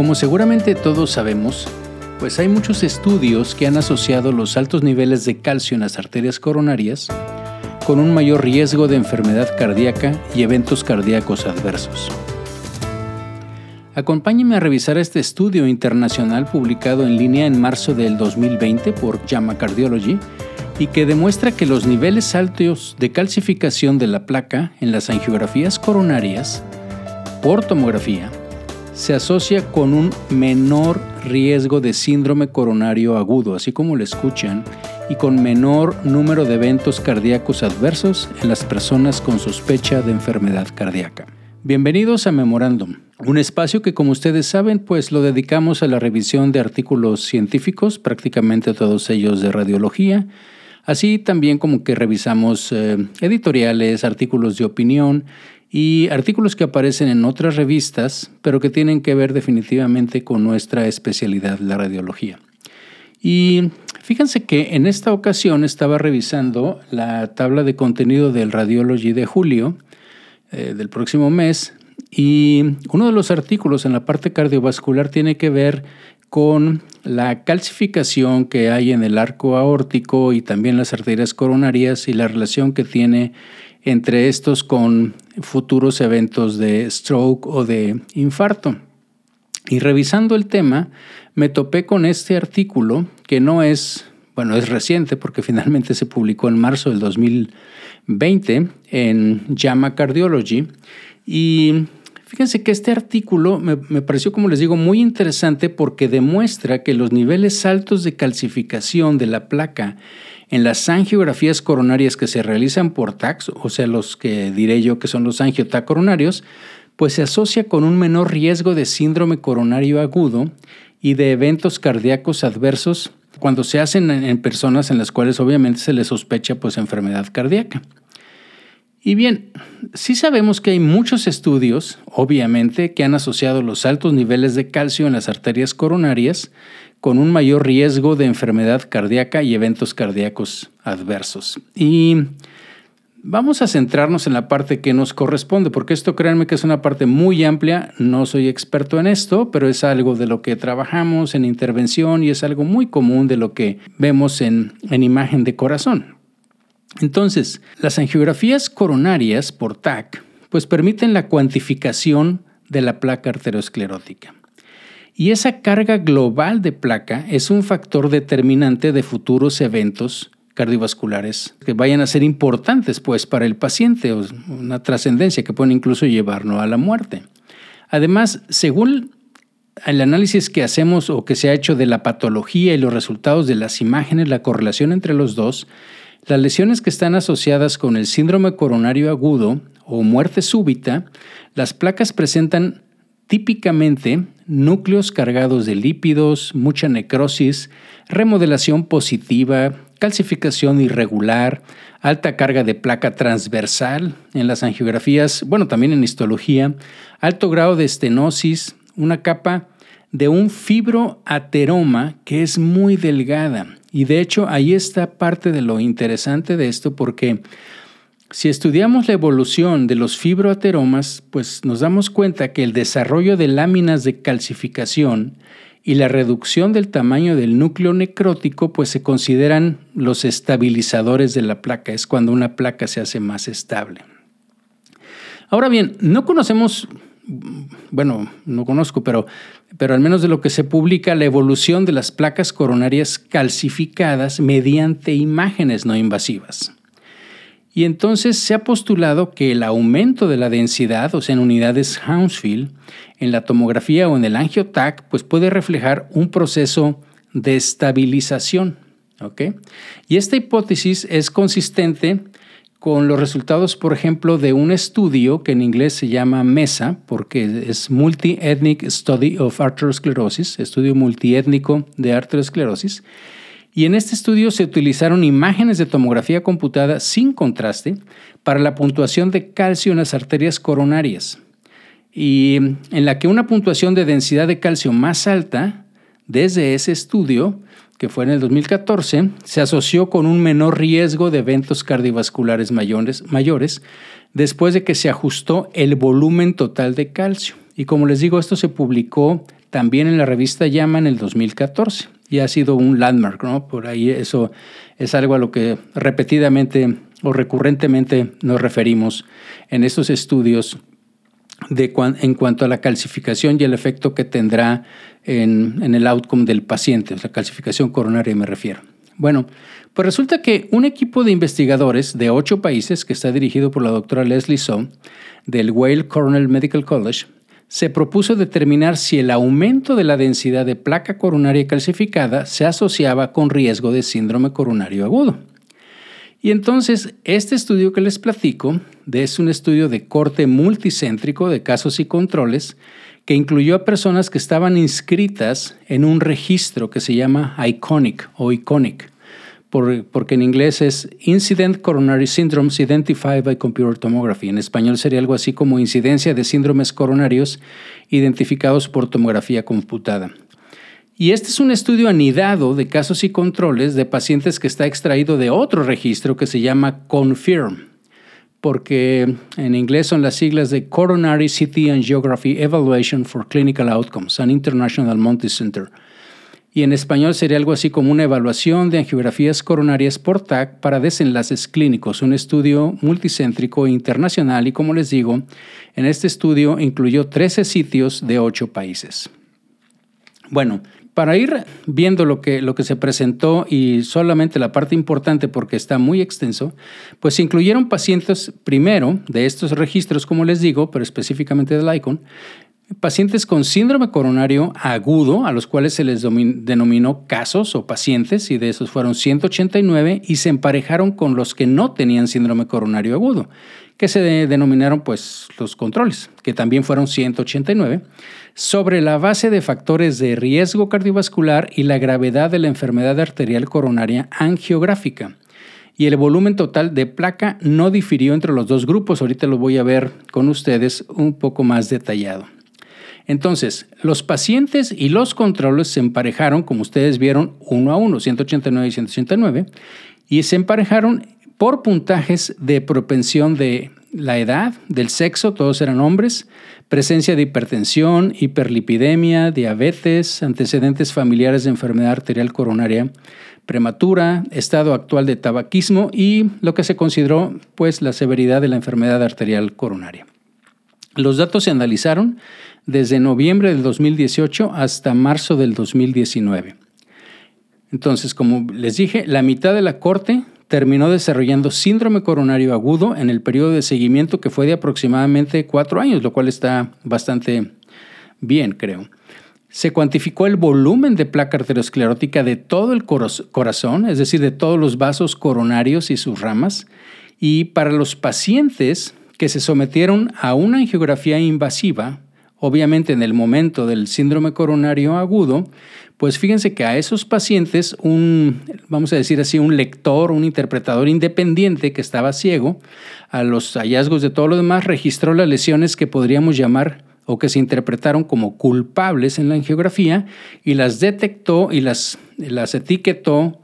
Como seguramente todos sabemos, pues hay muchos estudios que han asociado los altos niveles de calcio en las arterias coronarias con un mayor riesgo de enfermedad cardíaca y eventos cardíacos adversos. Acompáñenme a revisar este estudio internacional publicado en línea en marzo del 2020 por JAMA Cardiology y que demuestra que los niveles altos de calcificación de la placa en las angiografías coronarias por tomografía se asocia con un menor riesgo de síndrome coronario agudo, así como lo escuchan, y con menor número de eventos cardíacos adversos en las personas con sospecha de enfermedad cardíaca. Bienvenidos a Memorándum, un espacio que como ustedes saben pues lo dedicamos a la revisión de artículos científicos, prácticamente todos ellos de radiología, así también como que revisamos eh, editoriales, artículos de opinión y artículos que aparecen en otras revistas, pero que tienen que ver definitivamente con nuestra especialidad, la radiología. Y fíjense que en esta ocasión estaba revisando la tabla de contenido del Radiology de julio, eh, del próximo mes. Y uno de los artículos en la parte cardiovascular tiene que ver con la calcificación que hay en el arco aórtico y también las arterias coronarias y la relación que tiene entre estos con futuros eventos de stroke o de infarto. Y revisando el tema, me topé con este artículo que no es, bueno, es reciente porque finalmente se publicó en marzo del 2000 20 en JAMA Cardiology. Y fíjense que este artículo me, pareció, como les digo, muy interesante porque demuestra que los niveles altos de calcificación de la placa en las angiografías coronarias que se realizan por TACs, o sea, los que diré yo que son los angiotacoronarios, pues se asocia con un menor riesgo de síndrome coronario agudo y de eventos cardíacos adversos cuando se hacen en personas en las cuales obviamente se les sospecha pues enfermedad cardíaca. Y bien, sí sabemos que hay muchos estudios, obviamente, que han asociado los altos niveles de calcio en las arterias coronarias con un mayor riesgo de enfermedad cardíaca y eventos cardíacos adversos. Y vamos a centrarnos en la parte que nos corresponde, porque esto créanme que es una parte muy amplia, no soy experto en esto, pero es algo de lo que trabajamos en intervención y es algo muy común de lo que vemos en, en imagen de corazón. Entonces, las angiografías coronarias por TAC pues permiten la cuantificación de la placa arteriosclerótica. Y esa carga global de placa es un factor determinante de futuros eventos cardiovasculares que vayan a ser importantes pues para el paciente, una trascendencia que pueden incluso llevarnos a la muerte. Además, según el análisis que hacemos o que se ha hecho de la patología y los resultados de las imágenes, la correlación entre los dos, las lesiones que están asociadas con el síndrome coronario agudo o muerte súbita, las placas presentan típicamente núcleos cargados de lípidos, mucha necrosis, remodelación positiva, calcificación irregular, alta carga de placa transversal en las angiografías, bueno, también en histología, alto grado de estenosis, una capa de un fibroateroma que es muy delgada. Y de hecho ahí está parte de lo interesante de esto porque si estudiamos la evolución de los fibroateromas, pues nos damos cuenta que el desarrollo de láminas de calcificación y la reducción del tamaño del núcleo necrótico pues se consideran los estabilizadores de la placa, es cuando una placa se hace más estable. Ahora bien, no conocemos bueno, no conozco, pero, pero al menos de lo que se publica, la evolución de las placas coronarias calcificadas mediante imágenes no invasivas. Y entonces se ha postulado que el aumento de la densidad, o sea, en unidades Hounsfield, en la tomografía o en el angiotac, pues puede reflejar un proceso de estabilización. Y esta hipótesis es consistente con los resultados, por ejemplo, de un estudio que en inglés se llama MESA, porque es Multi-Ethnic Study of Arteriosclerosis, estudio multiétnico de arteriosclerosis. Y en este estudio se utilizaron imágenes de tomografía computada sin contraste para la puntuación de calcio en las arterias coronarias, y en la que una puntuación de densidad de calcio más alta desde ese estudio que fue en el 2014, se asoció con un menor riesgo de eventos cardiovasculares mayores, mayores después de que se ajustó el volumen total de calcio. Y como les digo, esto se publicó también en la revista Llama en el 2014 y ha sido un landmark, ¿no? Por ahí eso es algo a lo que repetidamente o recurrentemente nos referimos en estos estudios de en cuanto a la calcificación y el efecto que tendrá en, en el outcome del paciente, la calcificación coronaria me refiero. Bueno, pues resulta que un equipo de investigadores de ocho países, que está dirigido por la doctora Leslie So, del Whale Cornell Medical College, se propuso determinar si el aumento de la densidad de placa coronaria calcificada se asociaba con riesgo de síndrome coronario agudo. Y entonces, este estudio que les platico es un estudio de corte multicéntrico de casos y controles que incluyó a personas que estaban inscritas en un registro que se llama ICONIC o ICONIC, porque en inglés es Incident Coronary Syndromes Identified by Computer Tomography. En español sería algo así como incidencia de síndromes coronarios identificados por tomografía computada. Y este es un estudio anidado de casos y controles de pacientes que está extraído de otro registro que se llama CONFIRM, porque en inglés son las siglas de Coronary CT Angiography Evaluation for Clinical Outcomes, an International Multicenter. Y en español sería algo así como una evaluación de angiografías coronarias por TAC para desenlaces clínicos, un estudio multicéntrico internacional y como les digo, en este estudio incluyó 13 sitios de 8 países. Bueno, para ir viendo lo que, lo que se presentó y solamente la parte importante porque está muy extenso, pues se incluyeron pacientes primero de estos registros, como les digo, pero específicamente del ICON, pacientes con síndrome coronario agudo, a los cuales se les denominó casos o pacientes, y de esos fueron 189, y se emparejaron con los que no tenían síndrome coronario agudo, que se denominaron pues los controles, que también fueron 189 sobre la base de factores de riesgo cardiovascular y la gravedad de la enfermedad arterial coronaria angiográfica. Y el volumen total de placa no difirió entre los dos grupos. Ahorita lo voy a ver con ustedes un poco más detallado. Entonces, los pacientes y los controles se emparejaron, como ustedes vieron, uno a uno, 189 y 189, y se emparejaron por puntajes de propensión de la edad, del sexo, todos eran hombres, presencia de hipertensión, hiperlipidemia, diabetes, antecedentes familiares de enfermedad arterial coronaria prematura, estado actual de tabaquismo y lo que se consideró pues la severidad de la enfermedad arterial coronaria. Los datos se analizaron desde noviembre del 2018 hasta marzo del 2019. Entonces, como les dije, la mitad de la corte terminó desarrollando síndrome coronario agudo en el periodo de seguimiento que fue de aproximadamente cuatro años, lo cual está bastante bien, creo. Se cuantificó el volumen de placa arteriosclerótica de todo el corazón, es decir, de todos los vasos coronarios y sus ramas, y para los pacientes que se sometieron a una angiografía invasiva, obviamente en el momento del síndrome coronario agudo, pues fíjense que a esos pacientes un, vamos a decir así, un lector, un interpretador independiente que estaba ciego, a los hallazgos de todo lo demás, registró las lesiones que podríamos llamar o que se interpretaron como culpables en la angiografía y las detectó y las, las etiquetó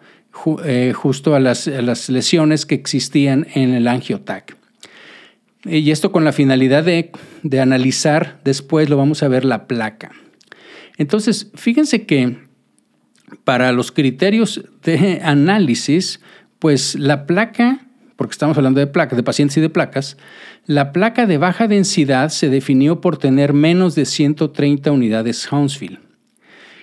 eh, justo a las, las, lesiones que existían en el angiotac. Y esto con la finalidad de, de analizar, después lo vamos a ver, la placa. Entonces, fíjense que para los criterios de análisis, pues la placa, porque estamos hablando de placas, de pacientes y de placas, la placa de baja densidad se definió por tener menos de 130 unidades Hounsfield.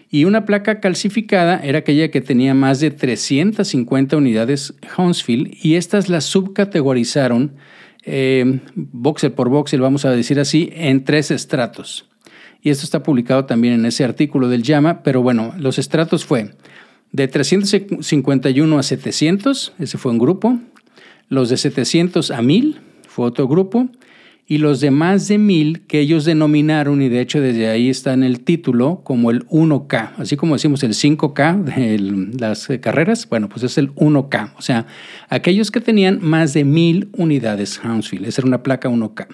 Y una placa calcificada era aquella que tenía más de 350 unidades Hounsfield y estas las subcategorizaron eh, por voxel, vamos a decir así, en tres estratos. Y esto está publicado también en ese artículo del llama, pero bueno, los estratos fue de 351 a 700, ese fue un grupo, los de 700 a 1000 fue otro grupo, y los de más de 1000 que ellos denominaron, y de hecho desde ahí está en el título, como el 1K, así como decimos el 5K de las carreras, bueno, pues es el 1K, o sea, aquellos que tenían más de 1000 unidades Hounsfield, esa era una placa 1K.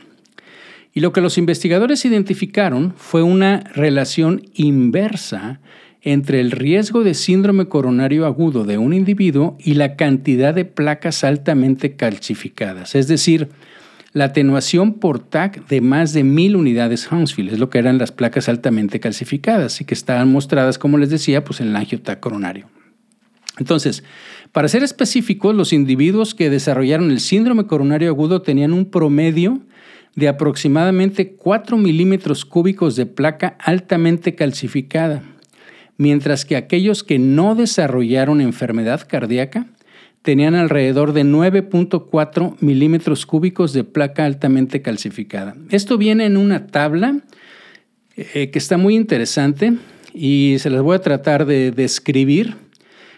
Y lo que los investigadores identificaron fue una relación inversa entre el riesgo de síndrome coronario agudo de un individuo y la cantidad de placas altamente calcificadas. Es decir, la atenuación por TAC de más de mil unidades Hounsfield, es lo que eran las placas altamente calcificadas y que estaban mostradas, como les decía, pues en el angiotac coronario. Entonces, para ser específicos, los individuos que desarrollaron el síndrome coronario agudo tenían un promedio de aproximadamente 4 milímetros cúbicos de placa altamente calcificada, mientras que aquellos que no desarrollaron enfermedad cardíaca tenían alrededor de 9.4 milímetros cúbicos de placa altamente calcificada. Esto viene en una tabla eh, que está muy interesante y se las voy a tratar de describir,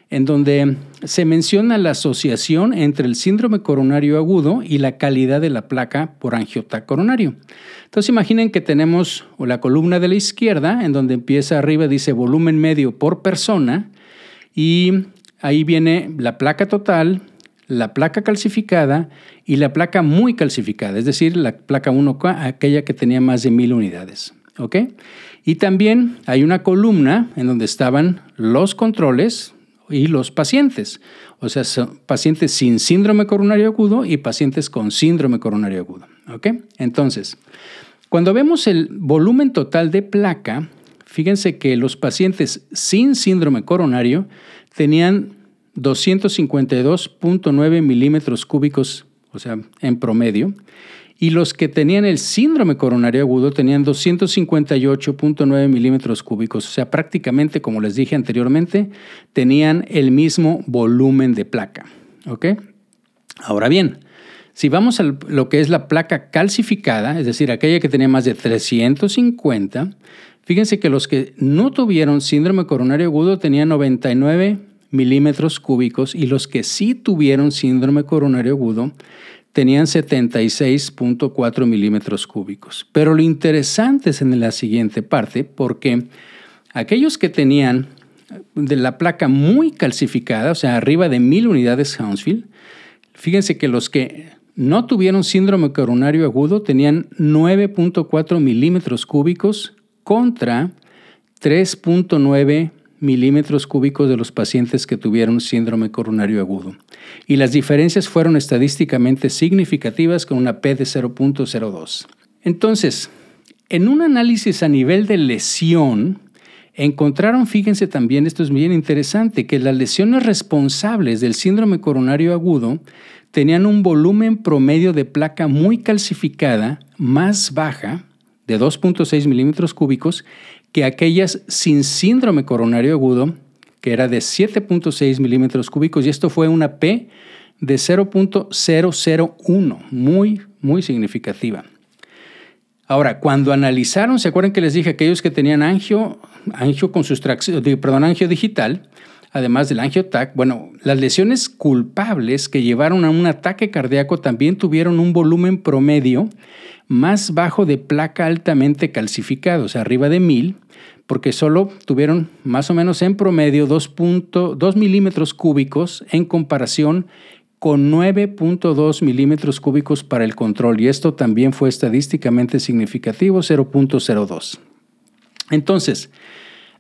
en donde se menciona la asociación entre el síndrome coronario agudo y la calidad de la placa por angiota coronario. Entonces imaginen que tenemos la columna de la izquierda, en donde empieza arriba, dice volumen medio por persona, y ahí viene la placa total, la placa calcificada y la placa muy calcificada, es decir, la placa 1K, aquella que tenía más de mil unidades. ¿ok? Y también hay una columna en donde estaban los controles y los pacientes, o sea, pacientes sin síndrome coronario agudo y pacientes con síndrome coronario agudo. ¿ok? Entonces, cuando vemos el volumen total de placa, fíjense que los pacientes sin síndrome coronario tenían 252.9 milímetros cúbicos, o sea, en promedio, y los que tenían el síndrome coronario agudo tenían 258.9 milímetros cúbicos, o sea, prácticamente, como les dije anteriormente, tenían el mismo volumen de placa. ¿Ok? Ahora bien, si vamos a lo que es la placa calcificada, es decir, aquella que tenía más de 350, fíjense que los que no tuvieron síndrome coronario agudo tenían 99 milímetros cúbicos y los que sí tuvieron síndrome coronario agudo tenían 76.4 milímetros cúbicos. Pero lo interesante es en la siguiente parte, porque aquellos que tenían de la placa muy calcificada, o sea, arriba de mil unidades Hounsfield, fíjense que los que no tuvieron síndrome coronario agudo tenían 9.4 milímetros cúbicos contra 3.9 milímetros cúbicos de los pacientes que tuvieron síndrome coronario agudo. Y las diferencias fueron estadísticamente significativas con una P de 0.02. Entonces, en un análisis a nivel de lesión, encontraron, fíjense también, esto es bien interesante, que las lesiones responsables del síndrome coronario agudo tenían un volumen promedio de placa muy calcificada, más baja, de 2.6 milímetros cúbicos, que aquellas sin síndrome coronario agudo, que era de 7.6 milímetros cúbicos, y esto fue una P de 0.001, muy, muy significativa. Ahora, cuando analizaron, ¿se acuerdan que les dije aquellos que tenían angio, angio con sustracción, perdón, angio digital, además del angiotac? Bueno, las lesiones culpables que llevaron a un ataque cardíaco también tuvieron un volumen promedio más bajo de placa altamente calcificada, o sea, arriba de 1000, porque solo tuvieron más o menos en promedio 2.2 milímetros cúbicos en comparación con 9.2 milímetros cúbicos para el control, y esto también fue estadísticamente significativo, 0.02. Entonces,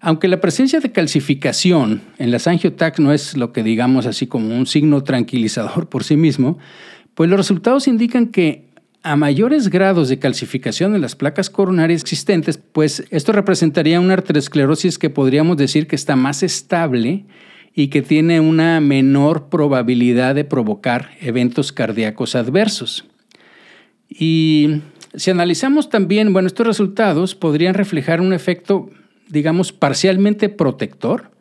aunque la presencia de calcificación en las angiotac no es lo que digamos así como un signo tranquilizador por sí mismo, pues los resultados indican que a mayores grados de calcificación en las placas coronarias existentes, pues esto representaría una arteriosclerosis que podríamos decir que está más estable y que tiene una menor probabilidad de provocar eventos cardíacos adversos. Y si analizamos también, bueno, estos resultados podrían reflejar un efecto, digamos, parcialmente protector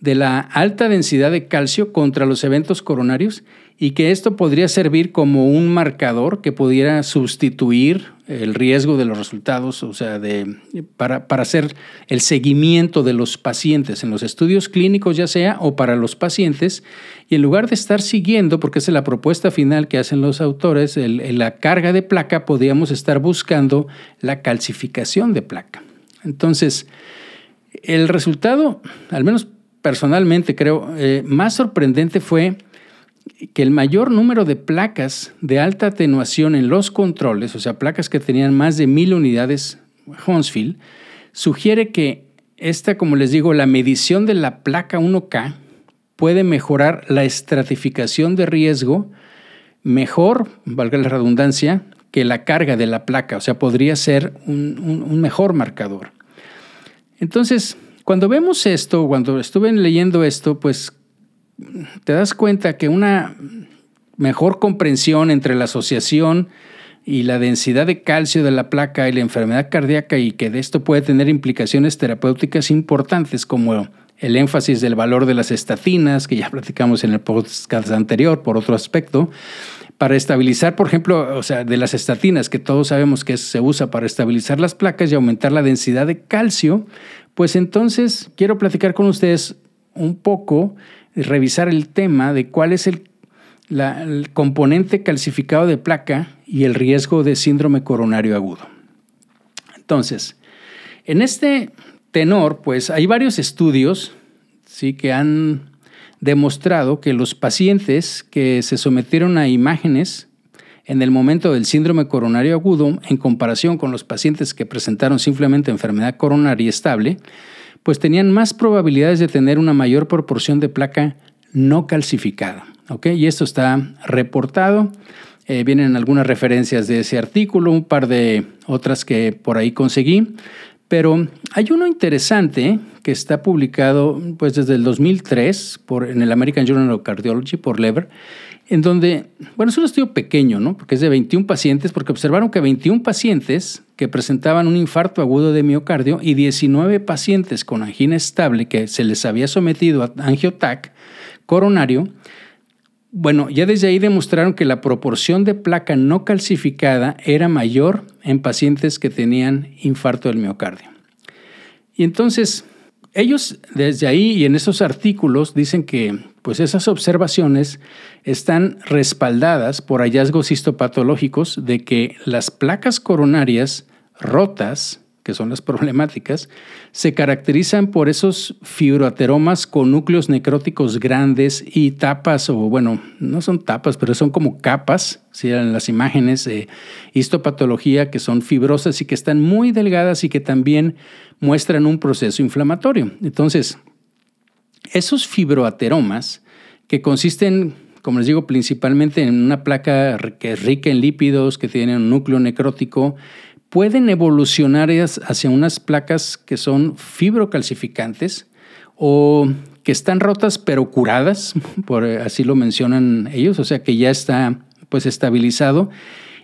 de la alta densidad de calcio contra los eventos coronarios y que esto podría servir como un marcador que pudiera sustituir el riesgo de los resultados, o sea, de, para, hacer el seguimiento de los pacientes en los estudios clínicos ya sea o para los pacientes, y en lugar de estar siguiendo, porque esa es la propuesta final que hacen los autores, en la carga de placa, podríamos estar buscando la calcificación de placa. Entonces, el resultado, al menos personalmente creo, eh, más sorprendente fue que el mayor número de placas de alta atenuación en los controles, o sea, placas que tenían más de mil unidades Hounsfield, sugiere que esta, como les digo, la medición de la placa 1K puede mejorar la estratificación de riesgo mejor, valga la redundancia, que la carga de la placa, o sea, podría ser un, mejor marcador. Entonces, cuando vemos esto, cuando estuve leyendo esto, pues te das cuenta que una mejor comprensión entre la asociación y la densidad de calcio de la placa y la enfermedad cardíaca y que de esto puede tener implicaciones terapéuticas importantes como el énfasis del valor de las estatinas, que ya platicamos en el podcast anterior por otro aspecto, para estabilizar, por ejemplo, o sea, de las estatinas, que todos sabemos que se usa para estabilizar las placas y aumentar la densidad de calcio, pues entonces quiero platicar con ustedes un poco, revisar el tema de cuál es el, el componente calcificado de placa y el riesgo de síndrome coronario agudo. Entonces, en este tenor, pues hay varios estudios ¿sí? que han demostrado que los pacientes que se sometieron a imágenes en el momento del síndrome coronario agudo, en comparación con los pacientes que presentaron simplemente enfermedad coronaria estable, pues tenían más probabilidades de tener una mayor proporción de placa no calcificada. Y esto está reportado. Eh, vienen algunas referencias de ese artículo, un par de otras que por ahí conseguí. Pero hay uno interesante que está publicado pues, desde el 2003 por, en el American Journal of Cardiology por Lever, en donde, bueno, es un estudio pequeño, ¿no? Porque es de 21 pacientes, porque observaron que 21 pacientes que presentaban un infarto agudo de miocardio y 19 pacientes con angina estable que se les había sometido a angiotac coronario, bueno, ya desde ahí demostraron que la proporción de placa no calcificada era mayor en pacientes que tenían infarto del miocardio. Y entonces, ellos desde ahí y en esos artículos dicen que pues esas observaciones están respaldadas por hallazgos histopatológicos de que las placas coronarias rotas que son las problemáticas, se caracterizan por esos fibroateromas con núcleos necróticos grandes y tapas, o bueno, no son tapas, pero son como capas, si en las imágenes de histopatología que son fibrosas y que están muy delgadas y que también muestran un proceso inflamatorio. Entonces, esos fibroateromas que consisten como les digo, principalmente en una placa que es rica en lípidos, que tiene un núcleo necrótico pueden evolucionar hacia unas placas que son fibrocalcificantes o que están rotas pero curadas, por así lo mencionan ellos, o sea que ya está pues estabilizado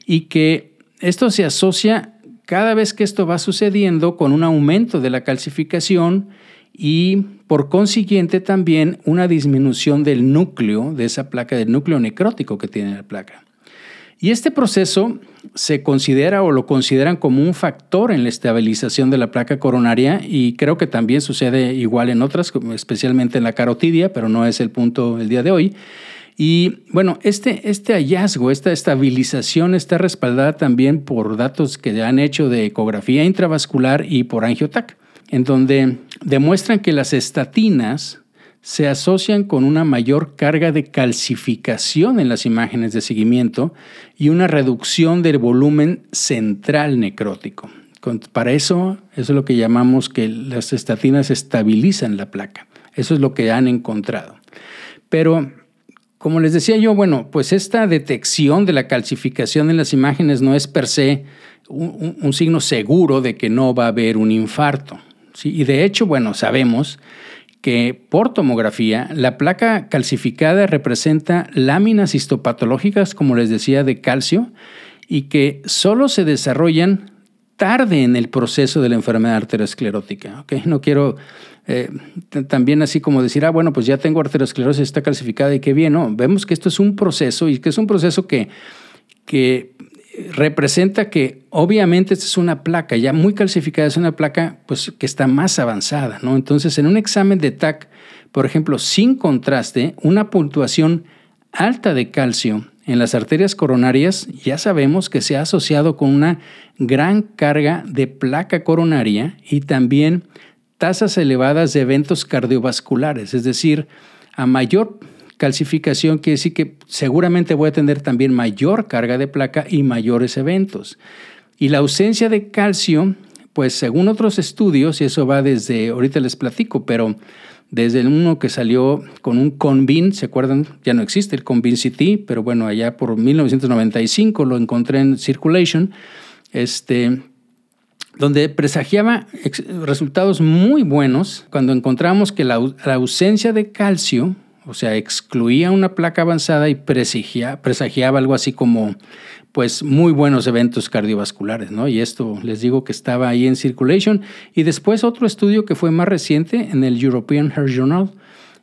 y que esto se asocia cada vez que esto va sucediendo con un aumento de la calcificación y por consiguiente también una disminución del núcleo de esa placa, del núcleo necrótico que tiene la placa. Y este proceso se considera o lo consideran como un factor en la estabilización de la placa coronaria y creo que también sucede igual en otras, especialmente en la carotidia, pero no es el punto el día de hoy. Y bueno, este, este hallazgo, esta estabilización está respaldada también por datos que han hecho de ecografía intravascular y por angiotac, en donde demuestran que las estatinas se asocian con una mayor carga de calcificación en las imágenes de seguimiento y una reducción del volumen central necrótico. Para eso, eso es lo que llamamos que las estatinas estabilizan la placa. Eso es lo que han encontrado. Pero, como les decía yo, bueno, pues esta detección de la calcificación en las imágenes no es per se un, signo seguro de que no va a haber un infarto. Y de hecho, bueno, sabemos que por tomografía la placa calcificada representa láminas histopatológicas, como les decía, de calcio, y que solo se desarrollan tarde en el proceso de la enfermedad arteriosclerótica. No quiero eh, también así como decir, ah, bueno, pues ya tengo arteriosclerosis, está calcificada y qué bien, no, vemos que esto es un proceso y que es un proceso que, que representa que obviamente esta es una placa ya muy calcificada, es una placa pues, que está más avanzada. ¿no? Entonces, en un examen de TAC, por ejemplo, sin contraste, una puntuación alta de calcio en las arterias coronarias ya sabemos que se ha asociado con una gran carga de placa coronaria y también tasas elevadas de eventos cardiovasculares, es decir, a mayor calcificación quiere decir que seguramente voy a tener también mayor carga de placa y mayores eventos. Y la ausencia de calcio, pues según otros estudios, y eso va desde, ahorita les platico, pero desde uno que salió con un Convin, ¿se acuerdan? Ya no existe el Convin City, pero bueno, allá por 1995 lo encontré en Circulation, este, donde presagiaba resultados muy buenos cuando encontramos que la, ausencia de calcio, o sea, excluía una placa avanzada y presagiaba algo así como pues muy buenos eventos cardiovasculares, ¿no? Y esto les digo que estaba ahí en Circulation. Y después otro estudio que fue más reciente en el European Heart Journal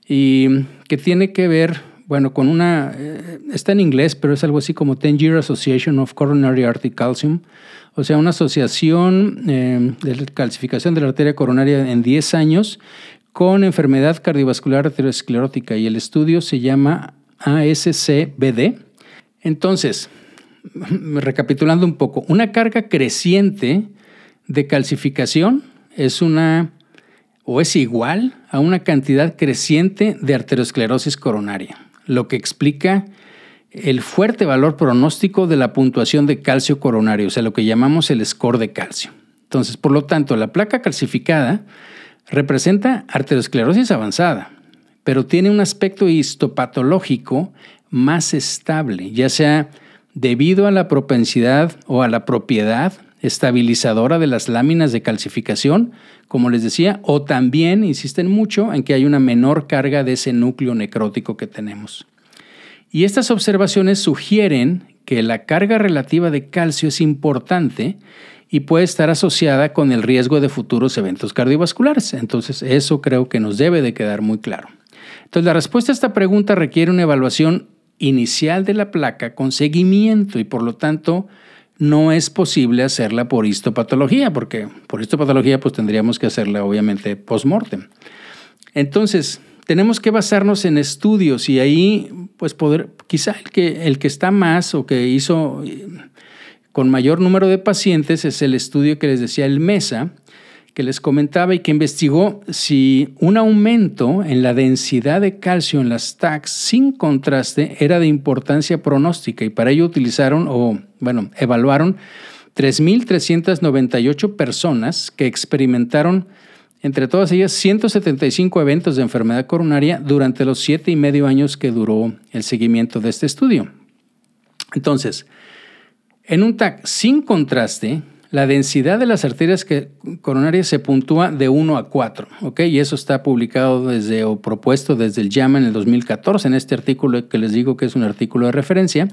y que tiene que ver, bueno, con una, eh, está en inglés, pero es algo así como 10 Year Association of Coronary Artery Calcium, o sea, una asociación eh, de calcificación de la arteria coronaria en 10 años con enfermedad cardiovascular arteriosclerótica y el estudio se llama ASCBD. Entonces, recapitulando un poco, una carga creciente de calcificación es una o es igual a una cantidad creciente de arteriosclerosis coronaria, lo que explica el fuerte valor pronóstico de la puntuación de calcio coronario, o sea, lo que llamamos el score de calcio. Entonces, por lo tanto, la placa calcificada representa arteriosclerosis avanzada, pero tiene un aspecto histopatológico más estable, ya sea debido a la propensidad o a la propiedad estabilizadora de las láminas de calcificación, como les decía, o también insisten mucho en que hay una menor carga de ese núcleo necrótico que tenemos. Y estas observaciones sugieren que la carga relativa de calcio es importante y puede estar asociada con el riesgo de futuros eventos cardiovasculares. Entonces, eso creo que nos debe de quedar muy claro. Entonces, la respuesta a esta pregunta requiere una evaluación inicial de la placa con seguimiento y por lo tanto no es posible hacerla por histopatología, porque por histopatología pues tendríamos que hacerla obviamente post-mortem. Entonces, tenemos que basarnos en estudios y ahí pues poder, quizá el que, el que está más o que hizo con mayor número de pacientes es el estudio que les decía el MESA, que les comentaba y que investigó si un aumento en la densidad de calcio en las TACs sin contraste era de importancia pronóstica y para ello utilizaron o, bueno, evaluaron 3.398 personas que experimentaron entre todas ellas 175 eventos de enfermedad coronaria durante los siete y medio años que duró el seguimiento de este estudio. Entonces, en un TAC sin contraste, la densidad de las arterias coronarias se puntúa de 1 a 4, ¿ok? Y eso está publicado desde o propuesto desde el JAMA en el 2014, en este artículo que les digo que es un artículo de referencia.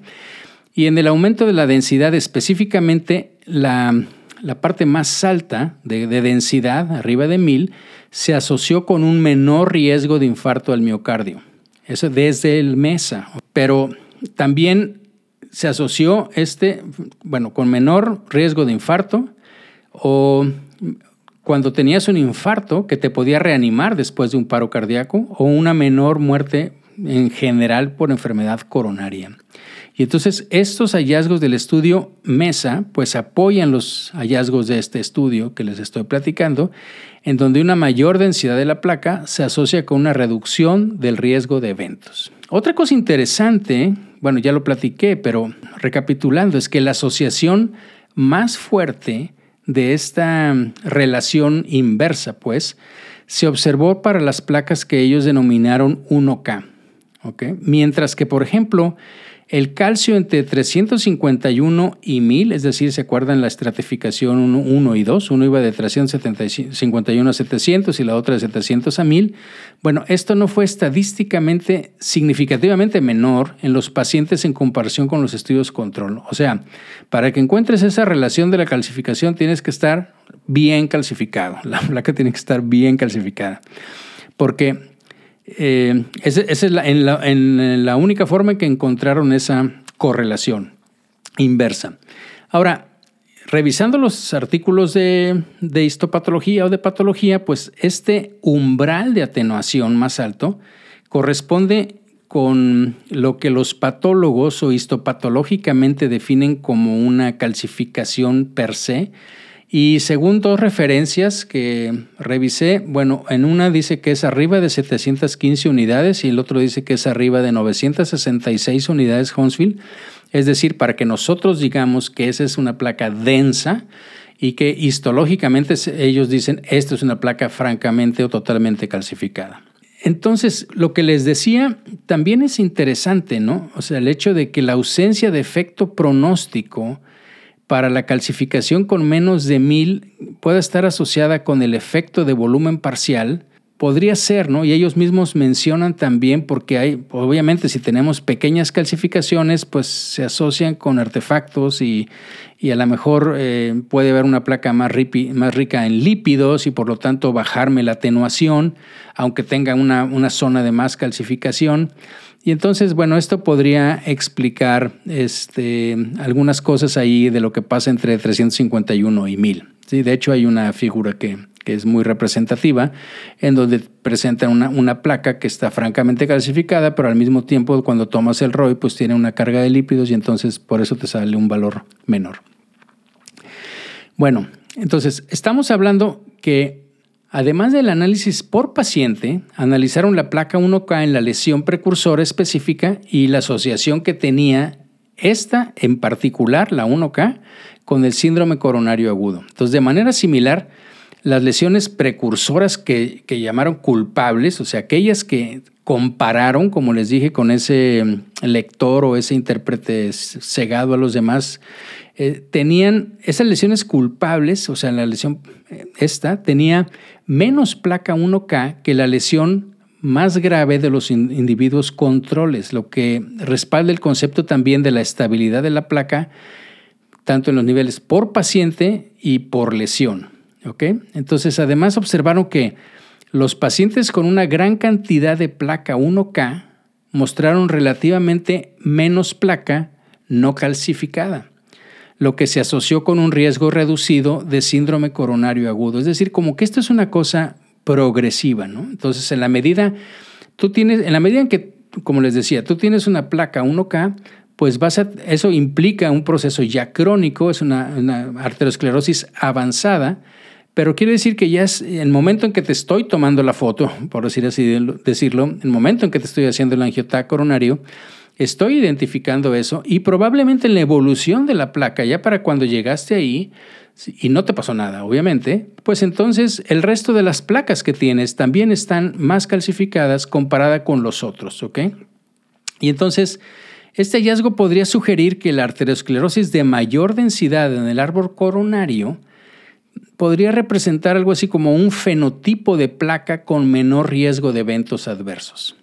Y en el aumento de la densidad, específicamente la, parte más alta de, de, densidad, arriba de 1000, se asoció con un menor riesgo de infarto al miocardio. Eso desde el MESA. Pero también se asoció este, bueno, con menor riesgo de infarto o cuando tenías un infarto que te podía reanimar después de un paro cardíaco o una menor muerte en general por enfermedad coronaria. Y entonces estos hallazgos del estudio MESA pues apoyan los hallazgos de este estudio que les estoy platicando, en donde una mayor densidad de la placa se asocia con una reducción del riesgo de eventos. Otra cosa interesante bueno, ya lo platiqué, pero recapitulando, es que la asociación más fuerte de esta relación inversa, pues, se observó para las placas que ellos denominaron 1K. Mientras que, por ejemplo, el calcio entre 351 y 1000, es decir, ¿se acuerdan la estratificación 1, y 2? Uno iba de 351 a 700 y la otra de 700 a 1000. Bueno, esto no fue estadísticamente significativamente menor en los pacientes en comparación con los estudios control. O sea, para que encuentres esa relación de la calcificación tienes que estar bien calcificado. La placa tiene que estar bien calcificada. Porque eh, esa, es la, única forma en que encontraron esa correlación inversa. Ahora, revisando los artículos de, de, histopatología o de patología, pues este umbral de atenuación más alto corresponde con lo que los patólogos o histopatológicamente definen como una calcificación per se, y según dos referencias que revisé, bueno, en una dice que es arriba de 715 unidades y el otro dice que es arriba de 966 unidades Huntsville. Es decir, para que nosotros digamos que esa es una placa densa y que histológicamente ellos dicen esta es una placa francamente o totalmente calcificada. entonces, lo que les decía también es interesante, ¿no? O sea, el hecho de que la ausencia de efecto pronóstico para la calcificación con menos de mil pueda estar asociada con el efecto de volumen parcial, podría ser, ¿no? Y ellos mismos mencionan también porque hay, obviamente si tenemos pequeñas calcificaciones, pues se asocian con artefactos y, a lo mejor eh, puede haber una placa más, más, rica en lípidos y por lo tanto bajarme la atenuación, aunque tenga una, una zona de más calcificación. Y entonces, bueno, esto podría explicar este, algunas cosas ahí de lo que pasa entre 351 y 1000. ¿sí? De hecho, hay una figura que, es muy representativa, en donde presentan una, placa que está francamente calcificada, pero al mismo tiempo cuando tomas el ROI, pues tiene una carga de lípidos y entonces por eso te sale un valor menor. Bueno, entonces estamos hablando que Además del análisis por paciente, analizaron la placa 1K en la lesión precursora específica y la asociación que tenía esta en particular, la 1K, con el síndrome coronario agudo. Entonces, de manera similar, las lesiones precursoras que, llamaron culpables, o sea, aquellas que compararon, como les dije, con ese lector o ese intérprete cegado a los demás, eh, tenían esas lesiones culpables, o sea, la lesión eh, esta tenía menos placa 1K que la lesión más grave de los individuos controles, lo que respalda el concepto también de la estabilidad de la placa, tanto en los niveles por paciente y por lesión. Entonces, además observaron que los pacientes con una gran cantidad de placa 1K mostraron relativamente menos placa no calcificada lo que se asoció con un riesgo reducido de síndrome coronario agudo. Es decir, como que esto es una cosa progresiva, ¿no? Entonces, en la medida, tú tienes, en la medida en que, como les decía, tú tienes una placa 1K, pues vas a, eso implica un proceso ya crónico, es una, una arteriosclerosis avanzada, pero quiere decir que ya es el momento en que te estoy tomando la foto, por decir así decirlo, el momento en que te estoy haciendo el angiotac coronario, Estoy identificando eso y probablemente en la evolución de la placa, ya para cuando llegaste ahí, y no te pasó nada, obviamente, pues entonces el resto de las placas que tienes también están más calcificadas comparada con los otros, ¿ok? Y entonces, este hallazgo podría sugerir que la arteriosclerosis de mayor densidad en el árbol coronario podría representar algo así como un fenotipo de placa con menor riesgo de eventos adversos.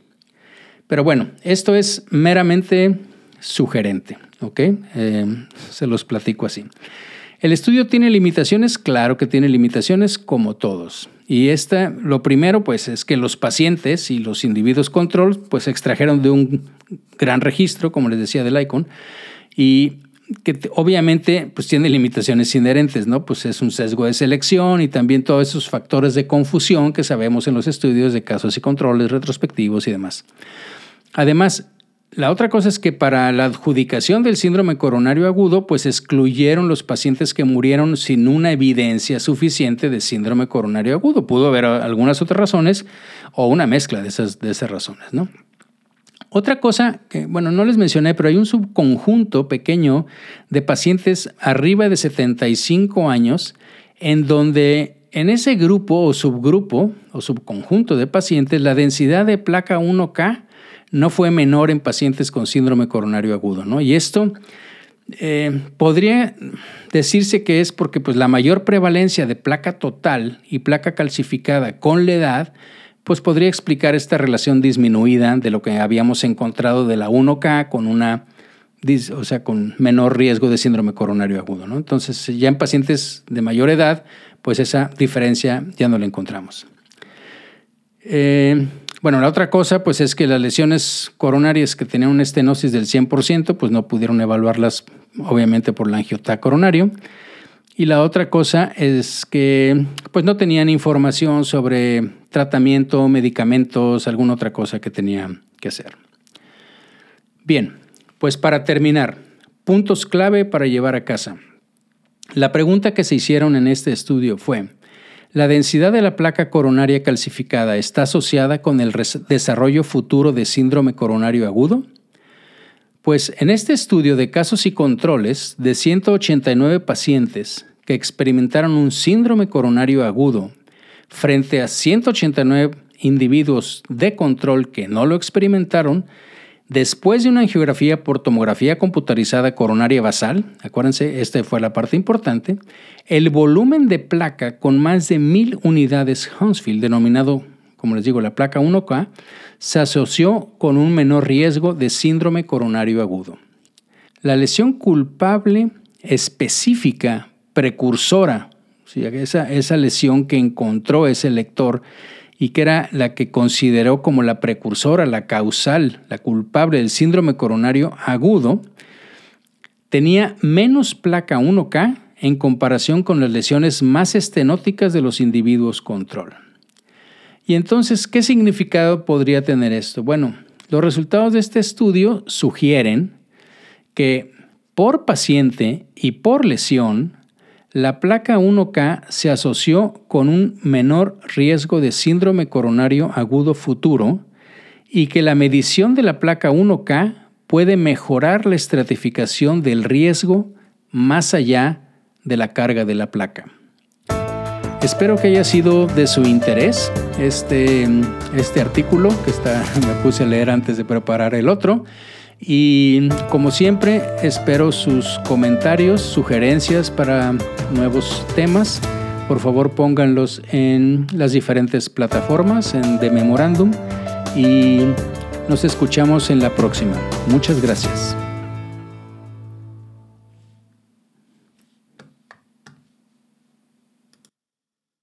Pero bueno, esto es meramente sugerente, ¿ok? Eh, se los platico así. El estudio tiene limitaciones, claro que tiene limitaciones como todos. Y esta, lo primero, pues, es que los pacientes y los individuos control, pues, extrajeron de un gran registro, como les decía, del ICON, y que obviamente pues tiene limitaciones inherentes, ¿no? Pues es un sesgo de selección y también todos esos factores de confusión que sabemos en los estudios de casos y controles retrospectivos y demás. Además, la otra cosa es que para la adjudicación del síndrome coronario agudo, pues excluyeron los pacientes que murieron sin una evidencia suficiente de síndrome coronario agudo. Pudo haber algunas otras razones o una mezcla de esas, de esas razones, ¿no? Otra cosa bueno, no les mencioné, pero hay un subconjunto pequeño de pacientes arriba de 75 años en donde en ese grupo o subgrupo o subconjunto de pacientes la densidad de placa 1K no fue menor en pacientes con síndrome coronario agudo. ¿no? Y esto eh, podría decirse que es porque pues, la mayor prevalencia de placa total y placa calcificada con la edad pues podría explicar esta relación disminuida de lo que habíamos encontrado de la 1K con una o sea, con menor riesgo de síndrome coronario agudo. ¿no? Entonces, ya en pacientes de mayor edad, pues esa diferencia ya no la encontramos. Eh, bueno, la otra cosa pues es que las lesiones coronarias que tenían una estenosis del 100%, pues no pudieron evaluarlas obviamente por la angiotá coronario. Y la otra cosa es que pues no tenían información sobre tratamiento, medicamentos, alguna otra cosa que tenían que hacer. Bien, pues para terminar, puntos clave para llevar a casa. La pregunta que se hicieron en este estudio fue, la densidad de la placa coronaria calcificada está asociada con el desarrollo futuro de síndrome coronario agudo? Pues en este estudio de casos y controles de 189 pacientes que experimentaron un síndrome coronario agudo frente a 189 individuos de control que no lo experimentaron, después de una angiografía por tomografía computarizada coronaria basal, acuérdense, esta fue la parte importante, el volumen de placa con más de mil unidades Hounsfield, denominado, como les digo, la placa 1K, se asoció con un menor riesgo de síndrome coronario agudo. La lesión culpable específica, precursora, esa lesión que encontró ese lector y que era la que consideró como la precursora, la causal, la culpable del síndrome coronario agudo, tenía menos placa 1K en comparación con las lesiones más estenóticas de los individuos control. Y entonces, ¿qué significado podría tener esto? Bueno, los resultados de este estudio sugieren que por paciente y por lesión, la placa 1K se asoció con un menor riesgo de síndrome coronario agudo futuro y que la medición de la placa 1K puede mejorar la estratificación del riesgo más allá de la carga de la placa. Espero que haya sido de su interés este, este artículo que me puse a leer antes de preparar el otro. Y como siempre, espero sus comentarios, sugerencias para nuevos temas. Por favor, pónganlos en las diferentes plataformas en The Memorandum y nos escuchamos en la próxima. Muchas gracias.